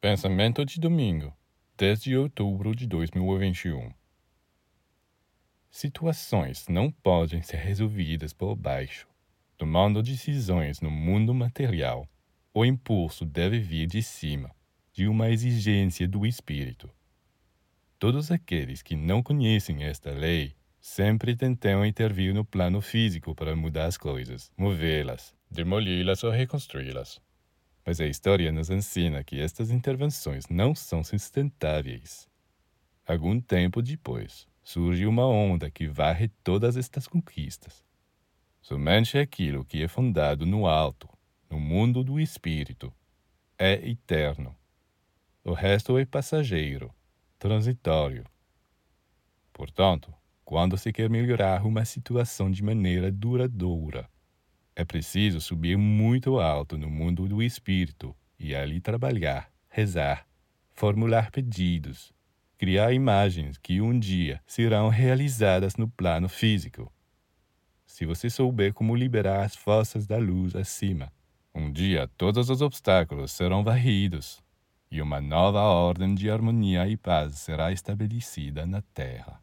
Pensamento de domingo, 10 de outubro de 2021. Situações não podem ser resolvidas por baixo. Tomando decisões no mundo material, o impulso deve vir de cima, de uma exigência do espírito. Todos aqueles que não conhecem esta lei sempre tentam intervir no plano físico para mudar as coisas, movê-las, demoli-las ou reconstruí-las. Mas a história nos ensina que estas intervenções não são sustentáveis. Algum tempo depois, surge uma onda que varre todas estas conquistas. Somente aquilo que é fundado no alto, no mundo do espírito, é eterno. O resto é passageiro, transitório. Portanto, quando se quer melhorar uma situação de maneira duradoura, é preciso subir muito alto no mundo do espírito e ali trabalhar, rezar, formular pedidos, criar imagens que um dia serão realizadas no plano físico. Se você souber como liberar as forças da luz acima, um dia todos os obstáculos serão varridos e uma nova ordem de harmonia e paz será estabelecida na Terra.